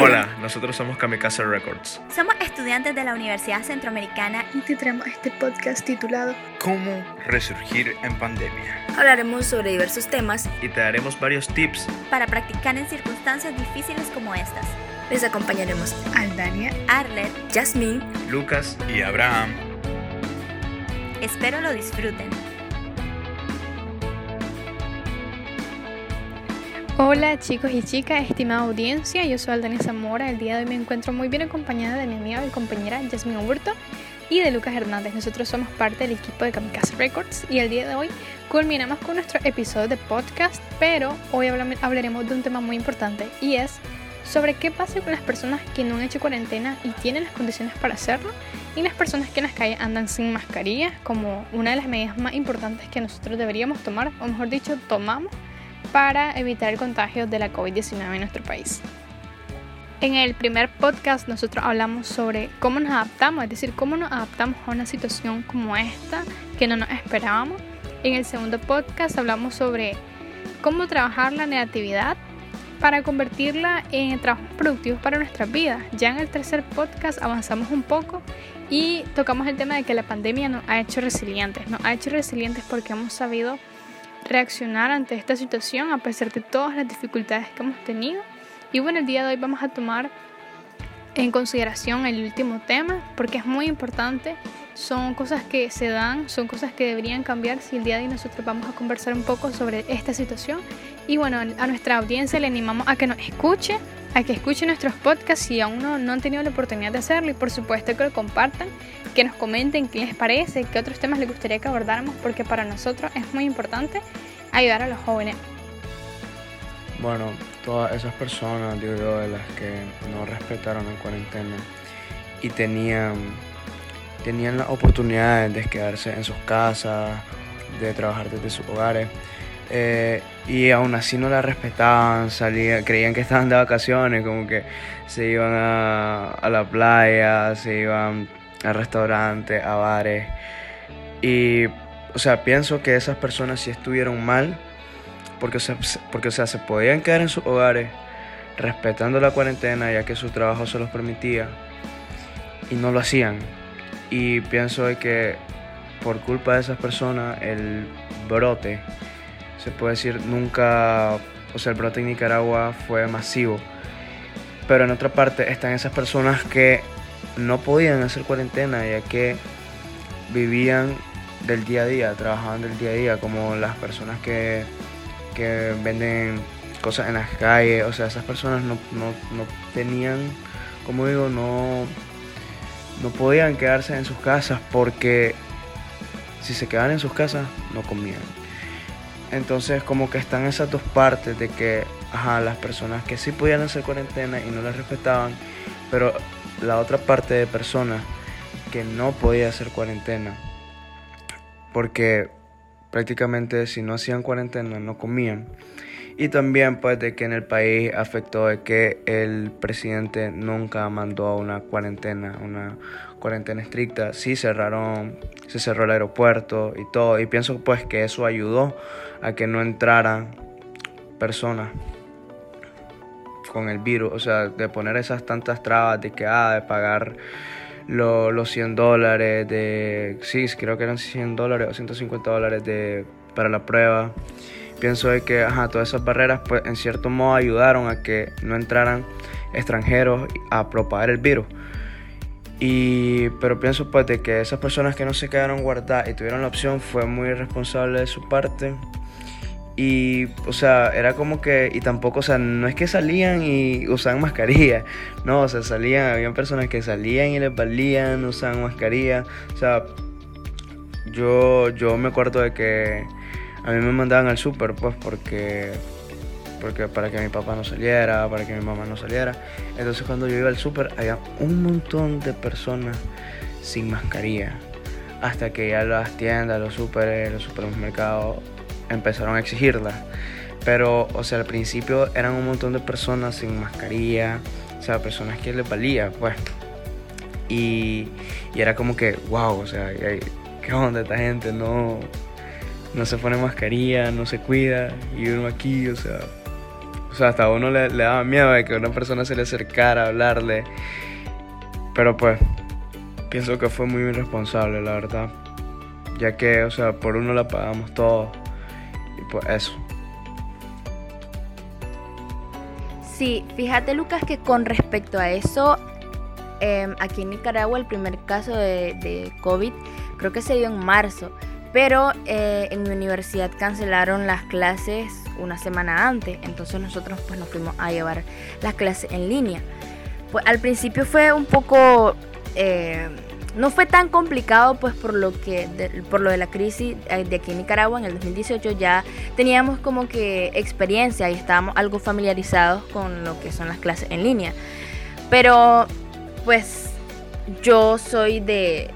Hola, nosotros somos Kamikaze Records. Somos estudiantes de la Universidad Centroamericana y te traemos este podcast titulado ¿Cómo resurgir en pandemia? Hablaremos sobre diversos temas y te daremos varios tips para practicar en circunstancias difíciles como estas. Les acompañaremos Aldania, Arlet, Jasmine, Lucas y Abraham. Espero lo disfruten. Hola chicos y chicas, estimada audiencia, yo soy Aldania Zamora. El día de hoy me encuentro muy bien acompañada de mi amiga y compañera Jasmine Oburto y de Lucas Hernández. Nosotros somos parte del equipo de Kamikaze Records y el día de hoy culminamos con nuestro episodio de podcast, pero hoy hablaremos de un tema muy importante y es sobre qué pasa con las personas que no han hecho cuarentena y tienen las condiciones para hacerlo y las personas que en las calles andan sin mascarilla como una de las medidas más importantes que nosotros deberíamos tomar, o mejor dicho, tomamos para evitar el contagio de la COVID-19 en nuestro país. En el primer podcast nosotros hablamos sobre cómo nos adaptamos, es decir, cómo nos adaptamos a una situación como esta que no nos esperábamos. En el segundo podcast hablamos sobre cómo trabajar la negatividad para convertirla en trabajos productivos para nuestras vidas. Ya en el tercer podcast avanzamos un poco y tocamos el tema de que la pandemia nos ha hecho resilientes. Nos ha hecho resilientes porque hemos sabido reaccionar ante esta situación a pesar de todas las dificultades que hemos tenido. Y bueno, el día de hoy vamos a tomar en consideración el último tema porque es muy importante. Son cosas que se dan, son cosas que deberían cambiar si el día de hoy nosotros vamos a conversar un poco sobre esta situación. Y bueno, a nuestra audiencia le animamos a que nos escuche, a que escuche nuestros podcasts si aún no, no han tenido la oportunidad de hacerlo y por supuesto que lo compartan que nos comenten qué les parece, qué otros temas les gustaría que abordáramos, porque para nosotros es muy importante ayudar a los jóvenes. Bueno, todas esas personas, digo yo, de las que no respetaron la cuarentena y tenían, tenían la oportunidad de quedarse en sus casas, de trabajar desde sus hogares, eh, y aún así no la respetaban, salían, creían que estaban de vacaciones, como que se iban a, a la playa, se iban a restaurantes, a bares. Y, o sea, pienso que esas personas sí estuvieron mal, porque, o porque, o sea, se podían quedar en sus hogares respetando la cuarentena, ya que su trabajo se los permitía, y no lo hacían. Y pienso que por culpa de esas personas, el brote, se puede decir, nunca, o sea, el brote en Nicaragua fue masivo. Pero en otra parte están esas personas que no podían hacer cuarentena ya que vivían del día a día, trabajaban del día a día, como las personas que, venden cosas en las calles, o sea, esas personas no, tenían, como digo, no, no podían quedarse en sus casas porque si se quedaban en sus casas no comían. Entonces como que están esas dos partes de que, las personas que sí podían hacer cuarentena y no las respetaban, pero la otra parte de personas que no podía hacer cuarentena porque prácticamente si no hacían cuarentena no comían. Y también pues de que en el país afectó de que el presidente nunca mandó una cuarentena, una cuarentena estricta, sí cerraron, se cerró el aeropuerto y todo y pienso pues que eso ayudó a que no entraran personas con el virus, o sea, de poner esas tantas trabas de que, ah, de pagar los 100 dólares, de, sí, creo que eran 100 dólares o 150 dólares de, para la prueba. Pienso de que, ajá, todas esas barreras, pues, en cierto modo ayudaron a que no entraran extranjeros a propagar el virus. Y, pero pienso pues de que esas personas que no se quedaron guardadas y tuvieron la opción fue muy irresponsable de su parte. Y, o sea, era como que, y tampoco, o sea, no es que salían y usaban mascarilla, no, o sea, salían, habían personas que salían y les valían, usaban mascarilla, o sea, yo, yo me acuerdo de que a mí me mandaban al súper, pues, porque, porque para que mi papá no saliera, para que mi mamá no saliera, entonces cuando yo iba al súper había un montón de personas sin mascarilla, hasta que ya las tiendas, los súper, los supermercados empezaron a exigirla. Pero, o sea, al principio eran un montón de personas sin mascarilla, o sea, personas que les valía, pues. Y, y era como que, wow, o sea, ¿qué onda esta gente? No, no se pone mascarilla, no se cuida, y uno aquí, o sea, o sea, hasta a uno le, daba miedo de que una persona se le acercara a hablarle. Pero pues, pienso que fue muy irresponsable, la verdad. Ya que, o sea, por uno la pagamos todo. Y pues eso. Sí, fíjate Lucas que con respecto a eso, em, aquí en Nicaragua el primer caso de, de COVID creo que se dio en marzo, pero eh, en mi universidad cancelaron las clases una semana antes, entonces nosotros pues nos fuimos a llevar las clases en línea. Pues al principio fue un poco... eh, no fue tan complicado pues por lo que de, por lo de la crisis eh, de aquí en Nicaragua en el 2018 ya teníamos como que experiencia y estábamos algo familiarizados con lo que son las clases en línea pero pues yo soy de,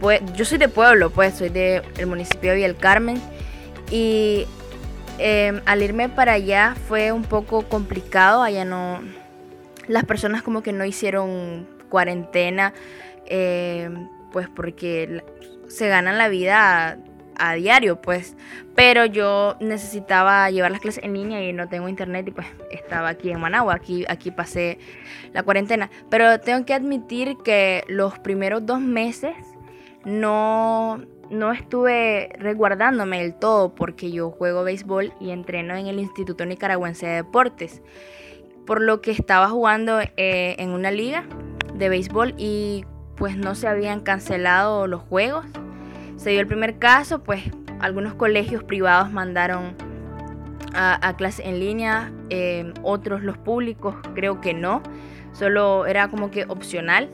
pue- yo soy de pueblo pues soy del municipio de Villa Carmen. Y eh, al irme para allá fue un poco complicado allá no las personas como que no hicieron cuarentena eh, pues porque se ganan la vida a, diario, pues. Pero yo necesitaba llevar las clases en línea y no tengo internet y pues estaba aquí en Managua, aquí, aquí pasé la cuarentena. Pero tengo que admitir que los primeros dos meses no, no estuve resguardándome del todo porque yo juego béisbol y entreno en el Instituto Nicaragüense de Deportes. Por lo que estaba jugando eh, en una liga de béisbol y pues no se habían cancelado los juegos. Se dio el primer caso, pues algunos colegios privados mandaron a, a clase en línea, eh, otros los públicos creo que no, solo era como que opcional,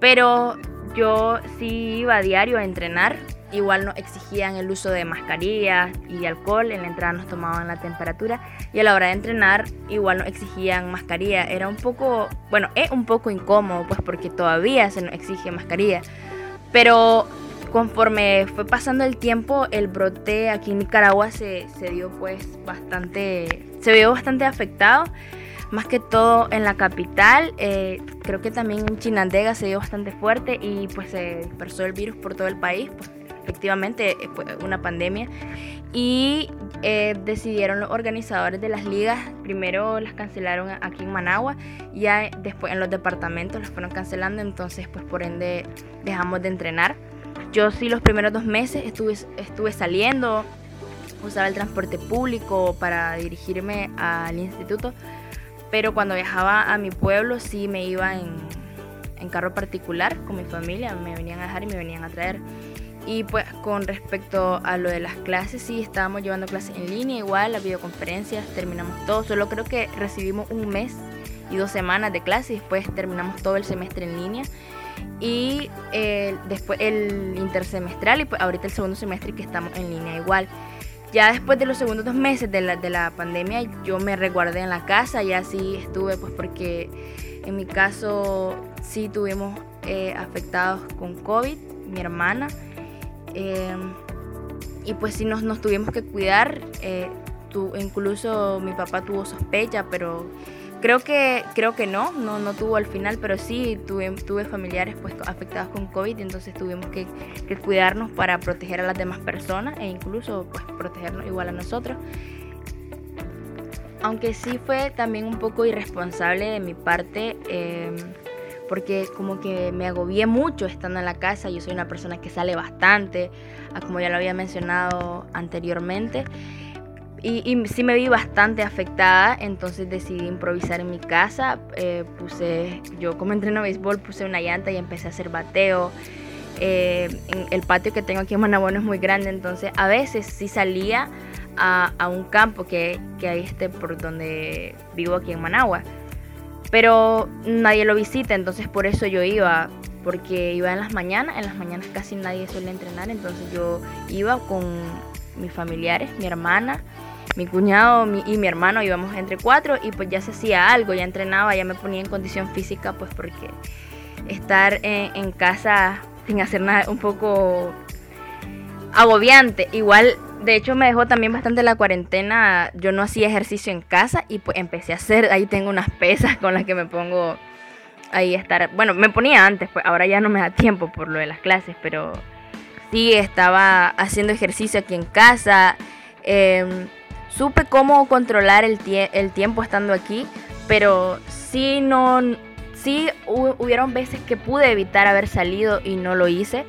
pero yo sí iba a diario a entrenar, igual nos exigían el uso de mascarillas y alcohol, en la entrada nos tomaban la temperatura y a la hora de entrenar igual nos exigían mascarilla, era un poco, bueno, es un poco incómodo pues porque todavía se nos exige mascarilla, pero conforme fue pasando el tiempo, el brote aquí en Nicaragua se, se dio pues bastante, se vio bastante afectado, más que todo en la capital, eh, creo que también en Chinandega se dio bastante fuerte y pues se dispersó el virus por todo el país, pues efectivamente eh, una pandemia y eh, decidieron los organizadores de las ligas, primero las cancelaron aquí en Managua, ya después en los departamentos las fueron cancelando, entonces pues por ende dejamos de entrenar. Yo sí los primeros dos meses estuve, estuve saliendo, usaba el transporte público para dirigirme al instituto, pero cuando viajaba a mi pueblo sí me iba en, en carro particular con mi familia, me venían a dejar y me venían a traer. Y pues con respecto a lo de las clases, sí, estábamos llevando clases en línea, igual las videoconferencias, terminamos todo, solo creo que recibimos un mes y dos semanas de clase y después terminamos todo el semestre en línea. Y eh, después el intersemestral y pues ahorita el segundo semestre que estamos en línea igual. Ya después de los segundos dos meses de la, de la pandemia yo me resguardé en la casa, ya sí estuve pues porque en mi caso sí tuvimos eh, afectados con COVID, mi hermana. Eh, y pues sí nos, nos tuvimos que cuidar. eh, incluso mi papá tuvo sospecha, pero creo que, creo que no, no, no tuvo al final, pero sí tuve, tuve familiares pues afectados con COVID, y entonces tuvimos que, cuidarnos para proteger a las demás personas e incluso pues protegernos igual a nosotros. Aunque sí fue también un poco irresponsable de mi parte, eh, porque como que me agobié mucho estando en la casa. Yo soy una persona que sale bastante, ah, como ya lo había mencionado anteriormente. Y, sí me vi bastante afectada, entonces decidí improvisar en mi casa. Eh, puse, yo como entreno béisbol, puse una llanta y empecé a hacer bateo. Eh, el patio que tengo aquí en Managua no es muy grande, entonces a veces sí salía a, a un campo que, que hay este por donde vivo aquí en Managua. Pero nadie lo visita, entonces por eso yo iba, porque iba en las mañanas, en las mañanas casi nadie suele entrenar, entonces yo iba con mis familiares, mi hermana, mi cuñado y mi hermano, íbamos entre cuatro y pues ya se hacía algo, ya entrenaba, ya me ponía en condición física, pues porque estar en, casa sin hacer nada un poco agobiante. Igual, de hecho, me dejó también bastante la cuarentena. Yo no hacía ejercicio en casa y pues empecé a hacer. Ahí tengo unas pesas con las que me pongo ahí estar. Bueno, me ponía antes, pues ahora ya no me da tiempo por lo de las clases, pero sí estaba haciendo ejercicio aquí en casa. eh, supe cómo controlar el, el tiempo estando aquí, pero sí no, sí hubieron veces que pude evitar haber salido y no lo hice,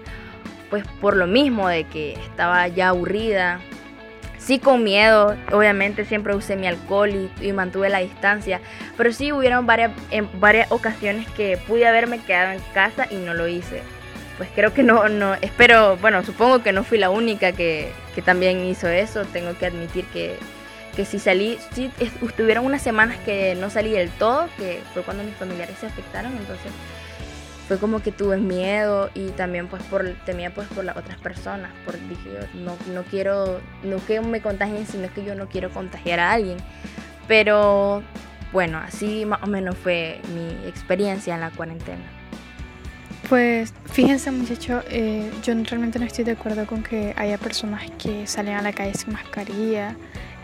pues por lo mismo de que estaba ya aburrida, sí con miedo, obviamente siempre usé mi alcohol y, mantuve la distancia, pero sí hubieron varias, en varias ocasiones que pude haberme quedado en casa y no lo hice. Pues creo que no, no, espero, bueno, supongo que no fui la única que, que también hizo eso, tengo que admitir que, que si salí, si estuvieron unas semanas que no salí del todo, que fue cuando mis familiares se afectaron, entonces fue como que tuve miedo y también pues por temía pues por las otras personas, por dije no, no quiero, no que me contagien, sino que yo no quiero contagiar a alguien. Pero bueno, así más o menos fue mi experiencia en la cuarentena. Pues fíjense muchachos, eh, yo realmente no estoy de acuerdo con que haya personas que salen a la calle sin mascarilla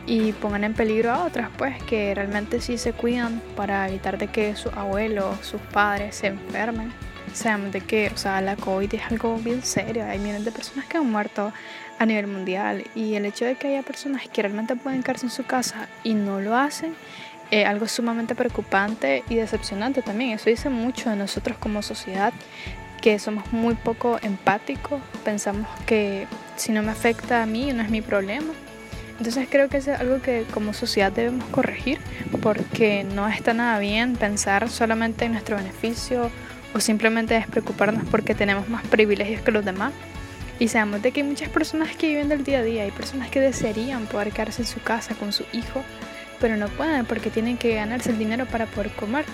y pongan en peligro a otras, pues que realmente sí se cuidan para evitar de que sus abuelos, sus padres se enfermen. Sabemos de que, o sea, la COVID es algo bien serio, hay miles de personas que han muerto a nivel mundial y el hecho de que haya personas que realmente pueden quedarse en su casa y no lo hacen es algo sumamente preocupante y decepcionante también. Eso dice mucho de nosotros como sociedad, que somos muy poco empáticos, pensamos que si no me afecta a mí no es mi problema entonces creo que es algo que como sociedad debemos corregir porque no está nada bien pensar solamente en nuestro beneficio o simplemente despreocuparnos porque tenemos más privilegios que los demás. Y sabemos de que hay muchas personas que viven del día a día, hay personas que desearían poder quedarse en su casa con su hijo, pero no pueden porque tienen que ganarse el dinero para poder comer.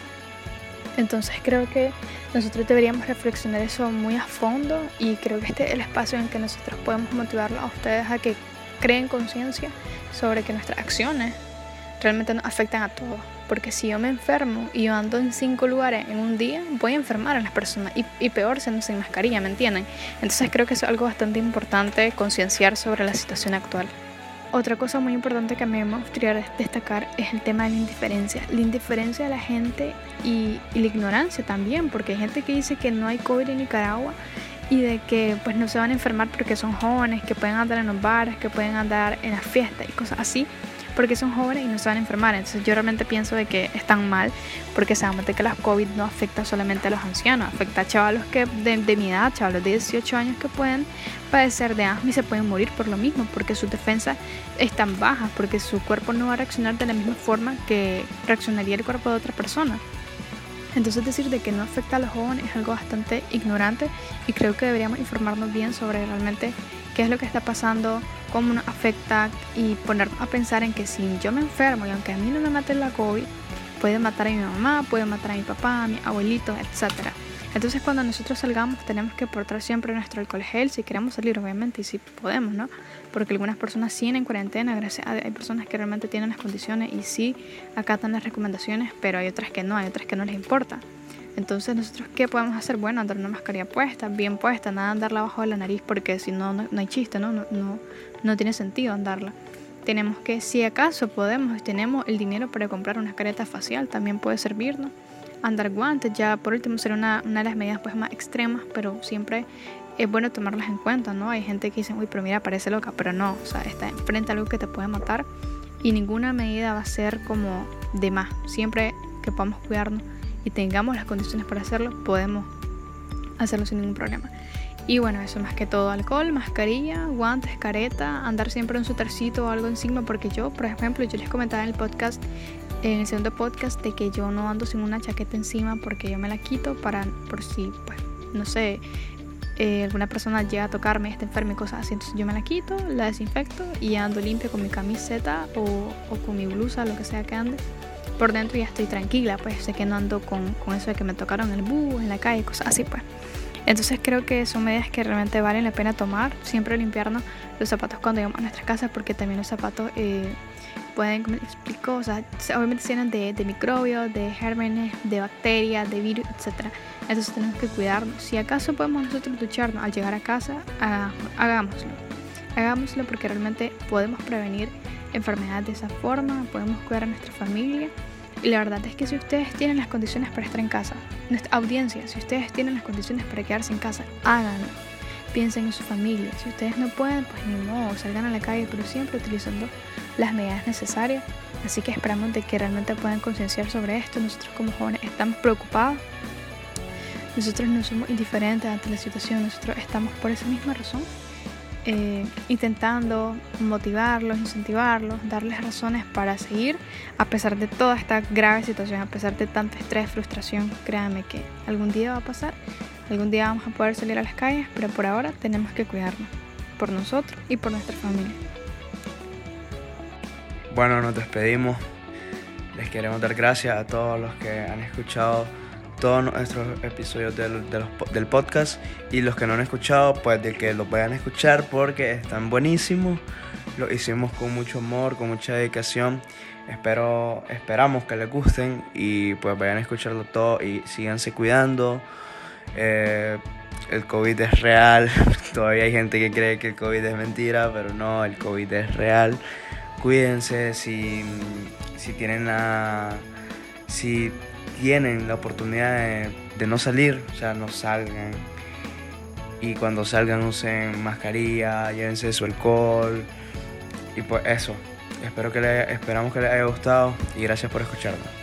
Entonces creo que nosotros deberíamos reflexionar eso muy a fondo y creo que este es el espacio en que nosotros podemos motivarlos a ustedes a que creen conciencia sobre que nuestras acciones realmente nos afectan a todos. Porque si yo me enfermo y yo ando en cinco lugares en un día, voy a enfermar a las personas. Y, y peor siendo sin mascarilla, ¿me entienden? Entonces creo que es algo bastante importante concienciar sobre la situación actual. Otra cosa muy importante que a mí me gustaría destacar es el tema de la indiferencia. La indiferencia de la gente y, y la ignorancia también, porque hay gente que dice que no hay COVID en Nicaragua y de que pues no se van a enfermar porque son jóvenes, que pueden andar en los bares, que pueden andar en las fiestas y cosas así, porque son jóvenes y no se van a enfermar. Entonces yo realmente pienso de que están mal, porque sabemos de que la COVID no afecta solamente a los ancianos, afecta a chavalos que de, de mi edad, chavalos de 18 años que pueden padecer de asma y se pueden morir por lo mismo, porque sus defensas están bajas, porque su cuerpo no va a reaccionar de la misma forma que reaccionaría el cuerpo de otra persona. Entonces decir de que no afecta a los jóvenes es algo bastante ignorante y creo que deberíamos informarnos bien sobre realmente qué es lo que está pasando, cómo nos afecta y ponernos a pensar en que si yo me enfermo y aunque a mí no me mate la COVID, puede matar a mi mamá, puede matar a mi papá, a mi abuelito, etcétera. Entonces cuando nosotros salgamos tenemos que portar siempre nuestro alcohol gel si queremos salir obviamente y si podemos, ¿no? Porque algunas personas siguen en cuarentena, gracias a hay personas que realmente tienen las condiciones y sí acatan las recomendaciones, pero hay otras que no, hay otras que no les importa. Entonces nosotros qué podemos hacer? Bueno, andar una mascarilla puesta, bien puesta, nada andarla abajo de la nariz porque si no, no, hay chiste, ¿no? No, no, no tiene sentido andarla tenemos que, si acaso podemos, tenemos el dinero para comprar una careta facial, también puede servirnos andar guantes. Ya por último será una, una de las medidas pues más extremas, pero siempre es bueno tomarlas en cuenta, ¿no? Hay gente que dice, uy, pero mira, parece loca, pero no, o sea, está enfrente a algo que te puede matar y ninguna medida va a ser como de más. Siempre que podamos cuidarnos y tengamos las condiciones para hacerlo, podemos hacerlo sin ningún problema. Y bueno, eso más que todo, alcohol, mascarilla, guantes, careta, andar siempre en su tercito o algo encima, porque yo, por ejemplo, yo les comentaba en el podcast en el segundo podcast de que yo no ando sin una chaqueta encima porque yo me la quito para por si pues no sé eh, alguna persona llega a tocarme está enferma y cosas así entonces yo me la quito la desinfecto y ando limpia con mi camiseta o, o, con mi blusa lo que sea que ande por dentro ya estoy tranquila pues sé que no ando con, con eso de que me tocaron el bus en la calle cosas así pues entonces creo que son medidas que realmente valen la pena tomar siempre limpiarnos los zapatos cuando llegamos a nuestra casa porque también los zapatos eh, pueden, como explico, o sea, obviamente llenan de, de, microbios, de gérmenes, de bacterias, de virus, etc. Entonces tenemos que cuidarnos. Si acaso podemos nosotros ducharnos al llegar a casa, hagámoslo. Hagámoslo porque realmente podemos prevenir enfermedades de esa forma, podemos cuidar a nuestra familia. Y la verdad es que si ustedes tienen las condiciones para estar en casa, nuestra audiencia, si ustedes tienen las condiciones para quedarse en casa, háganlo piensen en su familia. Si ustedes no pueden, pues ni modo, salgan a la calle, pero siempre utilizando las medidas necesarias. Así que esperamos de que realmente puedan concienciar sobre esto. Nosotros como jóvenes estamos preocupados. Nosotros no somos indiferentes ante la situación, nosotros estamos por esa misma razón eh, intentando motivarlos, incentivarlos, darles razones para seguir a pesar de toda esta grave situación, a pesar de tanto estrés, frustración. Créanme que algún día va a pasar, algún día vamos a poder salir a las calles, pero por ahora tenemos que cuidarnos por nosotros y por nuestra familia. Bueno, nos despedimos. Les queremos dar gracias a todos los que han escuchado todos nuestros episodios del, del, podcast y los que no han escuchado, pues de que los vayan a escuchar porque están buenísimos. Lo hicimos con mucho amor, con mucha dedicación. Espero, esperamos que les gusten y pues vayan a escucharlo todo y síganse cuidando. Eh, el COVID es real. Todavía hay gente que cree que el COVID es mentira, pero no, el COVID es real. Cuídense si, si tienen la... Si tienen la oportunidad de, no salir, o sea, no salgan. Y cuando salgan usen mascarilla, llévense su alcohol. Y pues eso. Espero que les, esperamos que les haya gustado y gracias por escucharnos.